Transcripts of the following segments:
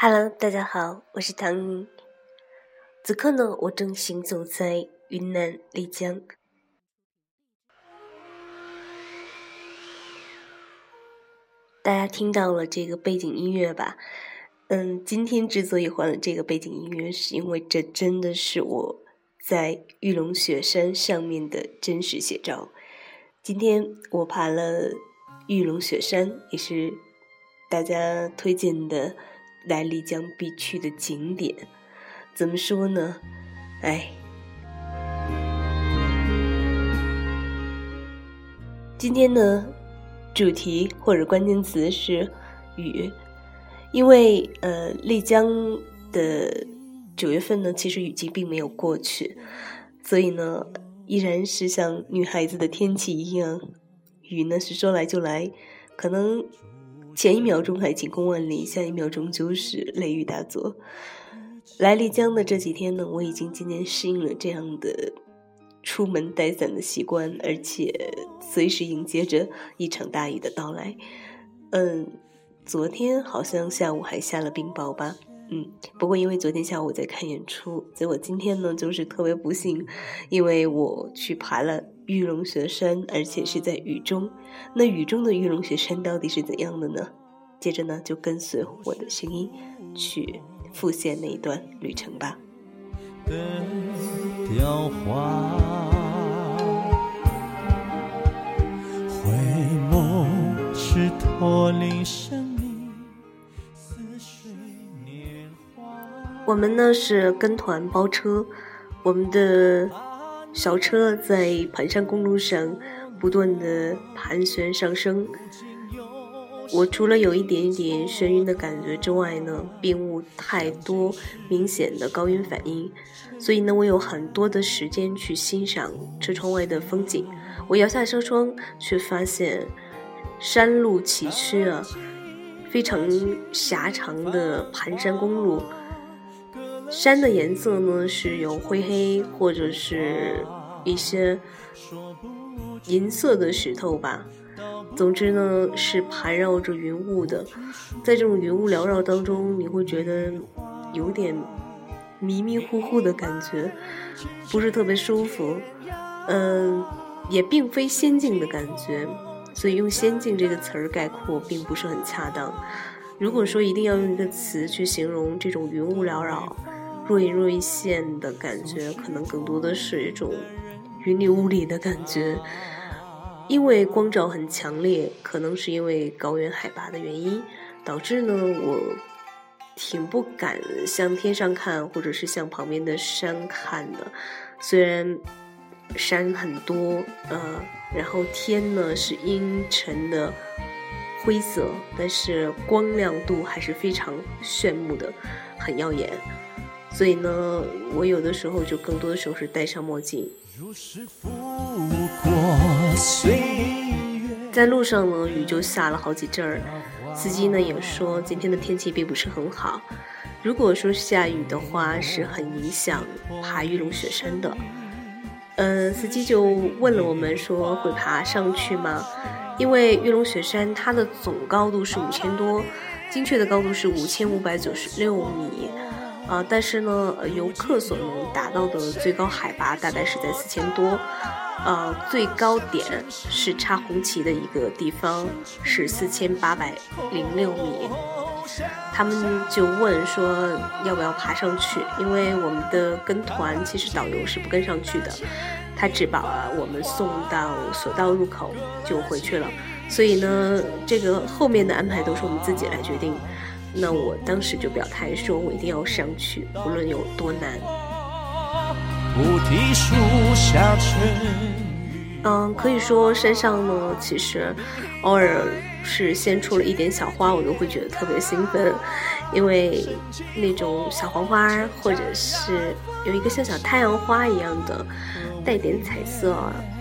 Hello，大家好，我是唐宁。此刻呢，我正行走在云南丽江。大家听到了这个背景音乐吧？嗯，今天之所以换了这个背景音乐，是因为这真的是我在玉龙雪山上面的真实写照。今天我爬了玉龙雪山，也是大家推荐的来丽江必去的景点。怎么说呢？哎，今天呢，主题或者关键词是雨。因为呃，丽江的九月份呢，其实雨季并没有过去，所以呢，依然是像女孩子的天气一样，雨呢是说来就来，可能前一秒钟还晴空万里，下一秒钟就是雷雨大作。来丽江的这几天呢，我已经渐渐适应了这样的出门带伞的习惯，而且随时迎接着一场大雨的到来。嗯。昨天好像下午还下了冰雹吧，嗯，不过因为昨天下午我在看演出，结果今天呢就是特别不幸，因为我去爬了玉龙雪山，而且是在雨中。那雨中的玉龙雪山到底是怎样的呢？接着呢就跟随我的声音去复现那一段旅程吧。雕花，回眸是脱离生命，似水年华我们呢是跟团包车，我们的小车在盘山公路上不断的盘旋上升。我除了有一点点眩晕的感觉之外呢，并无太多明显的高原反应，所以呢，我有很多的时间去欣赏车窗外的风景。我摇下车窗，却发现山路崎岖啊，非常狭长的盘山公路。山的颜色呢，是有灰黑或者是一些银色的石头吧。总之呢，是盘绕着云雾的。在这种云雾缭绕当中，你会觉得有点迷迷糊糊的感觉，不是特别舒服。嗯，也并非仙境的感觉，所以用仙境这个词儿概括并不是很恰当。如果说一定要用一个词去形容这种云雾缭绕，若隐若现的感觉，可能更多的是一种云里雾里的感觉，因为光照很强烈，可能是因为高原海拔的原因，导致呢我挺不敢向天上看，或者是向旁边的山看的。虽然山很多，呃，然后天呢是阴沉的灰色，但是光亮度还是非常炫目的，很耀眼。所以呢，我有的时候就更多的时候是戴上墨镜。在路上呢，雨就下了好几阵儿。司机呢也说今天的天气并不是很好。如果说下雨的话，是很影响爬玉龙雪山的。嗯，司机就问了我们说会爬上去吗？因为玉龙雪山它的总高度是五千多，精确的高度是五千五百九十六米。啊，但是呢，游客所能达到的最高海拔大概是在四千多，呃，最高点是插红旗的一个地方是四千八百零六米。他们就问说要不要爬上去，因为我们的跟团其实导游是不跟上去的，他只把我们送到索道入口就回去了，所以呢，这个后面的安排都是我们自己来决定。那我当时就表态说，我一定要上去，无论有多难。嗯，可以说山上呢，其实偶尔是先出了一点小花，我都会觉得特别兴奋，因为那种小黄花，或者是有一个像小太阳花一样的，带点彩色，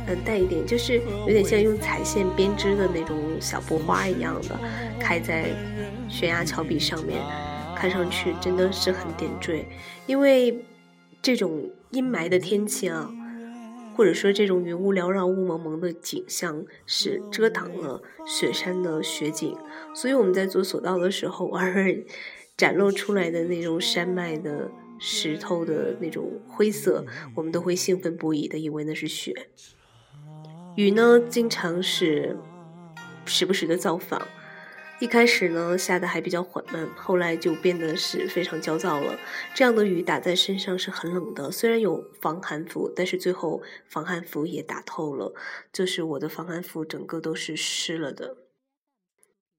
嗯，带一点就是有点像用彩线编织的那种小布花一样的，开在。悬崖峭壁上面，看上去真的是很点缀，因为这种阴霾的天气啊，或者说这种云雾缭绕、雾蒙蒙的景象，是遮挡了雪山的雪景，所以我们在做索道的时候，偶尔展露出来的那种山脉的石头的那种灰色，我们都会兴奋不已的以为那是雪。雨呢，经常是时不时的造访。一开始呢，下的还比较缓慢，后来就变得是非常焦躁了。这样的雨打在身上是很冷的，虽然有防寒服，但是最后防寒服也打透了，就是我的防寒服整个都是湿了的。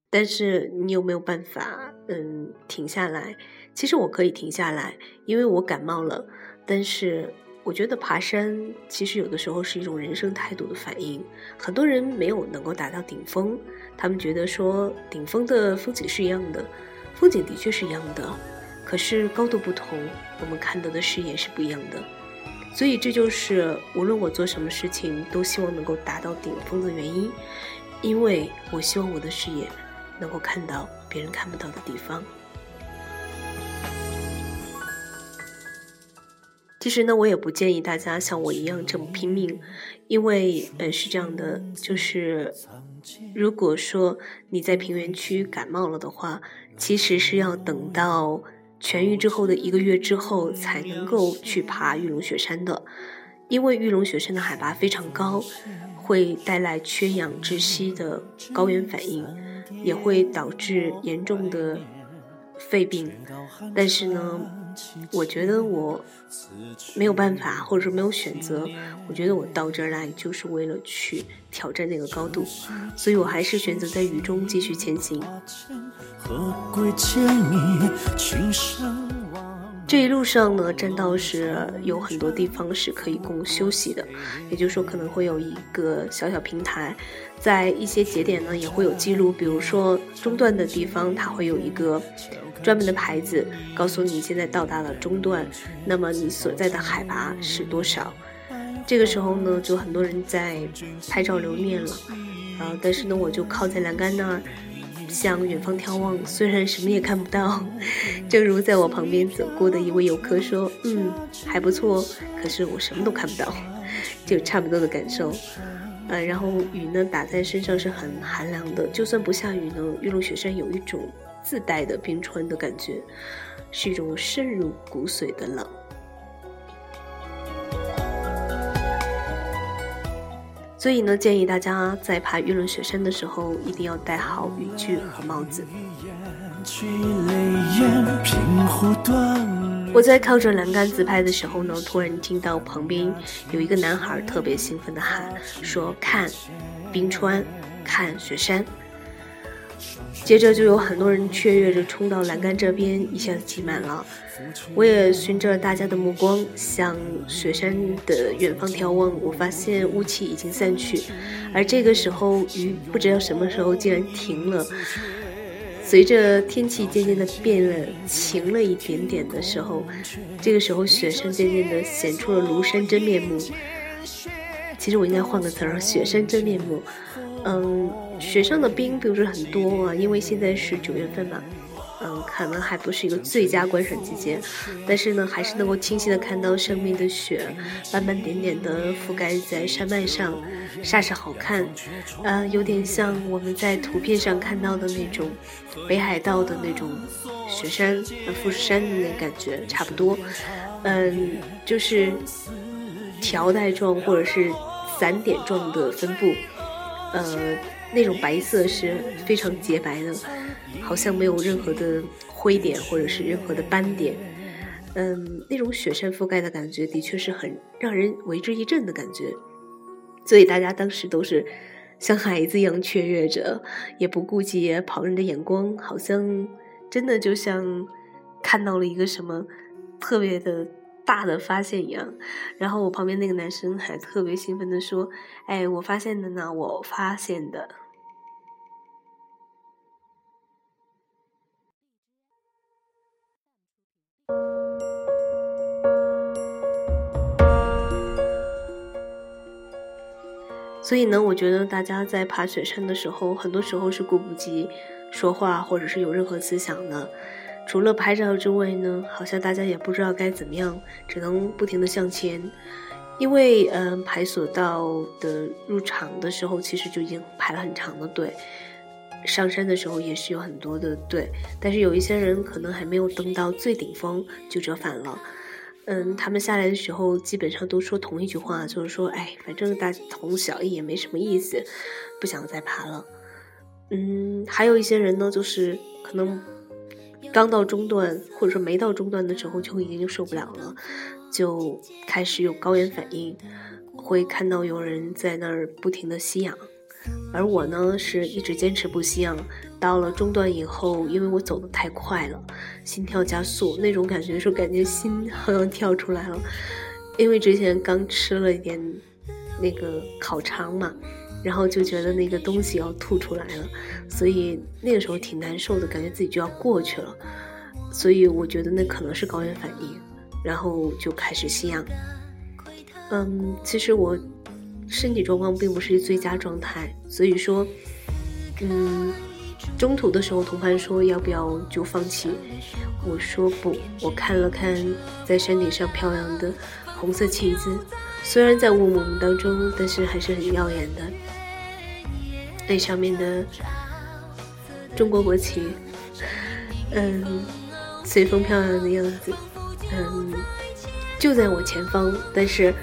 但是你有没有办法，嗯，停下来？其实我可以停下来，因为我感冒了。但是。我觉得爬山其实有的时候是一种人生态度的反应。很多人没有能够达到顶峰，他们觉得说顶峰的风景是一样的，风景的确是一样的，可是高度不同，我们看到的视野是不一样的。所以这就是无论我做什么事情都希望能够达到顶峰的原因，因为我希望我的视野能够看到别人看不到的地方。其实呢，我也不建议大家像我一样这么拼命，因为呃是这样的，就是如果说你在平原区感冒了的话，其实是要等到痊愈之后的一个月之后才能够去爬玉龙雪山的，因为玉龙雪山的海拔非常高，会带来缺氧窒息的高原反应，也会导致严重的肺病，但是呢。我觉得我没有办法，或者说没有选择。我觉得我到这儿来就是为了去挑战那个高度，所以我还是选择在雨中继续前行。这一路上呢，栈道是有很多地方是可以供休息的，也就是说可能会有一个小小平台，在一些节点呢也会有记录，比如说中断的地方，它会有一个。专门的牌子告诉你现在到达了中段，那么你所在的海拔是多少？这个时候呢，就很多人在拍照留念了。啊，但是呢，我就靠在栏杆那儿，向远方眺望，虽然什么也看不到。正如在我旁边走过的一位游客说：“嗯，还不错，可是我什么都看不到。”就差不多的感受。呃，然后雨呢打在身上是很寒凉的，就算不下雨呢，玉龙雪山有一种。自带的冰川的感觉，是一种深入骨髓的冷。所以呢，建议大家在爬玉龙雪山的时候，一定要戴好雨具和帽子。我在靠着栏杆自拍的时候呢，突然听到旁边有一个男孩特别兴奋的喊说：“看冰川，看雪山。”接着就有很多人雀跃着冲到栏杆这边，一下子挤满了。我也循着大家的目光向雪山的远方眺望，我发现雾气已经散去，而这个时候雨不知道什么时候竟然停了。随着天气渐渐的变了晴了一点点的时候，这个时候雪山渐渐的显出了庐山真面目。其实我应该换个词儿，雪山真面目。嗯。雪上的冰并不是很多啊，因为现在是九月份嘛，嗯，可能还不是一个最佳观赏季节，但是呢，还是能够清晰的看到上面的雪斑斑点点的覆盖在山脉上，煞是好看，呃，有点像我们在图片上看到的那种北海道的那种雪山、富士山的那感觉差不多，嗯，就是条带状或者是散点状的分布，呃。那种白色是非常洁白的，好像没有任何的灰点或者是任何的斑点。嗯，那种雪山覆盖的感觉的确是很让人为之一振的感觉。所以大家当时都是像孩子一样雀跃着，也不顾及旁人的眼光，好像真的就像看到了一个什么特别的。大的发现一样，然后我旁边那个男生还特别兴奋的说：“哎，我发现的呢，我发现的。”所以呢，我觉得大家在爬雪山的时候，很多时候是顾不及说话，或者是有任何思想的。除了拍照之外呢，好像大家也不知道该怎么样，只能不停的向前，因为嗯，排索道的入场的时候，其实就已经排了很长的队，上山的时候也是有很多的队，但是有一些人可能还没有登到最顶峰就折返了。嗯，他们下来的时候基本上都说同一句话，就是说，哎，反正大同小异也没什么意思，不想再爬了。嗯，还有一些人呢，就是可能刚到中段，或者说没到中段的时候就已经受不了了，就开始有高原反应，会看到有人在那儿不停的吸氧。而我呢，是一直坚持不吸氧。到了中段以后，因为我走得太快了，心跳加速，那种感觉是感觉心好像跳出来了。因为之前刚吃了一点那个烤肠嘛，然后就觉得那个东西要吐出来了，所以那个时候挺难受的，感觉自己就要过去了。所以我觉得那可能是高原反应，然后就开始吸氧。嗯，其实我。身体状况并不是最佳状态，所以说，嗯，中途的时候，同伴说要不要就放弃，我说不。我看了看在山顶上飘扬的红色旗子，虽然在雾蒙蒙当中，但是还是很耀眼的。那上面的中国国旗，嗯，随风飘扬的样子，嗯，就在我前方，但是。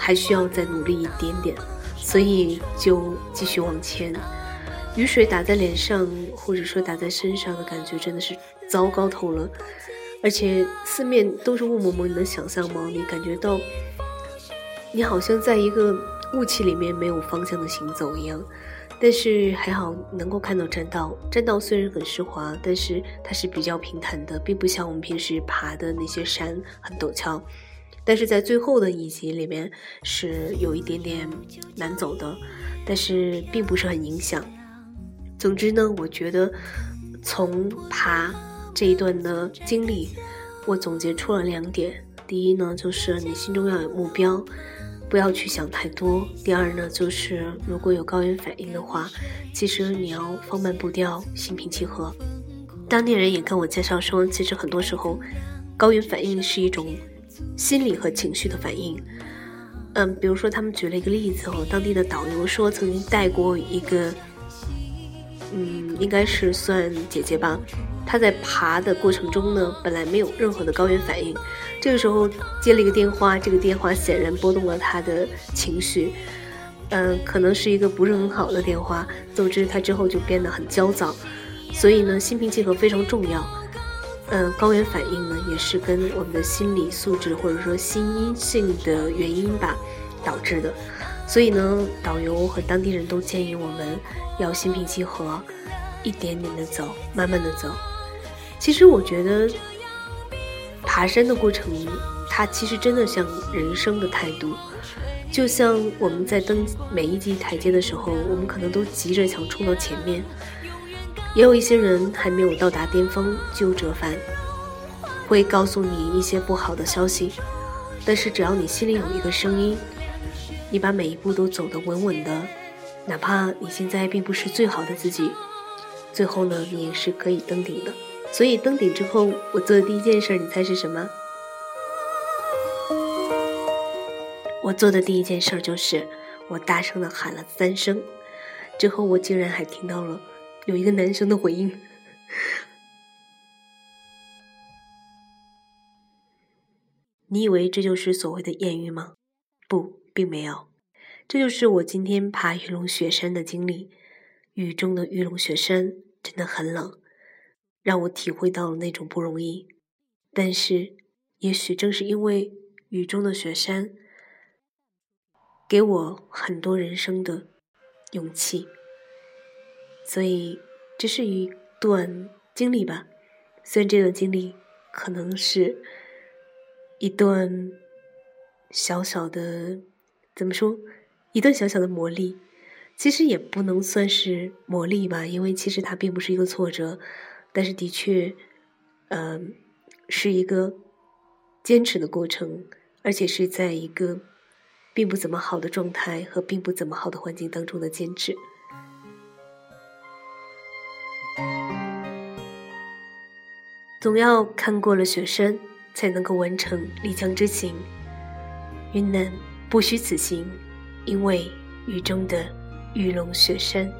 还需要再努力一点点，所以就继续往前。雨水打在脸上，或者说打在身上的感觉真的是糟糕透了。而且四面都是雾蒙蒙，你能想象吗？你感觉到你好像在一个雾气里面没有方向的行走一样。但是还好能够看到栈道，栈道虽然很湿滑，但是它是比较平坦的，并不像我们平时爬的那些山很陡峭。但是在最后的一集里面是有一点点难走的，但是并不是很影响。总之呢，我觉得从爬这一段的经历，我总结出了两点：第一呢，就是你心中要有目标，不要去想太多；第二呢，就是如果有高原反应的话，其实你要放慢步调，心平气和。当地人也跟我介绍说，其实很多时候高原反应是一种。心理和情绪的反应，嗯，比如说他们举了一个例子哦，当地的导游说曾经带过一个，嗯，应该是算姐姐吧，他在爬的过程中呢，本来没有任何的高原反应，这个时候接了一个电话，这个电话显然拨动了他的情绪，嗯，可能是一个不是很好的电话，总之他之后就变得很焦躁，所以呢，心平气和非常重要。嗯，高原反应呢，也是跟我们的心理素质或者说心因性的原因吧导致的。所以呢，导游和当地人都建议我们要心平气和，一点点的走，慢慢的走。其实我觉得，爬山的过程，它其实真的像人生的态度。就像我们在登每一级台阶的时候，我们可能都急着想冲到前面。也有一些人还没有到达巅峰就折返，会告诉你一些不好的消息。但是只要你心里有一个声音，你把每一步都走得稳稳的，哪怕你现在并不是最好的自己，最后呢，你也是可以登顶的。所以登顶之后，我做的第一件事，你猜是什么？我做的第一件事就是，我大声的喊了三声，之后我竟然还听到了。有一个男生的回应，你以为这就是所谓的艳遇吗？不，并没有。这就是我今天爬玉龙雪山的经历。雨中的玉龙雪山真的很冷，让我体会到了那种不容易。但是，也许正是因为雨中的雪山，给我很多人生的勇气。所以，这是一段经历吧。虽然这段经历可能是一段小小的，怎么说？一段小小的磨砺，其实也不能算是磨砺吧，因为其实它并不是一个挫折，但是的确，嗯，是一个坚持的过程，而且是在一个并不怎么好的状态和并不怎么好的环境当中的坚持。总要看过了雪山，才能够完成丽江之行。云南不虚此行，因为雨中的玉龙雪山。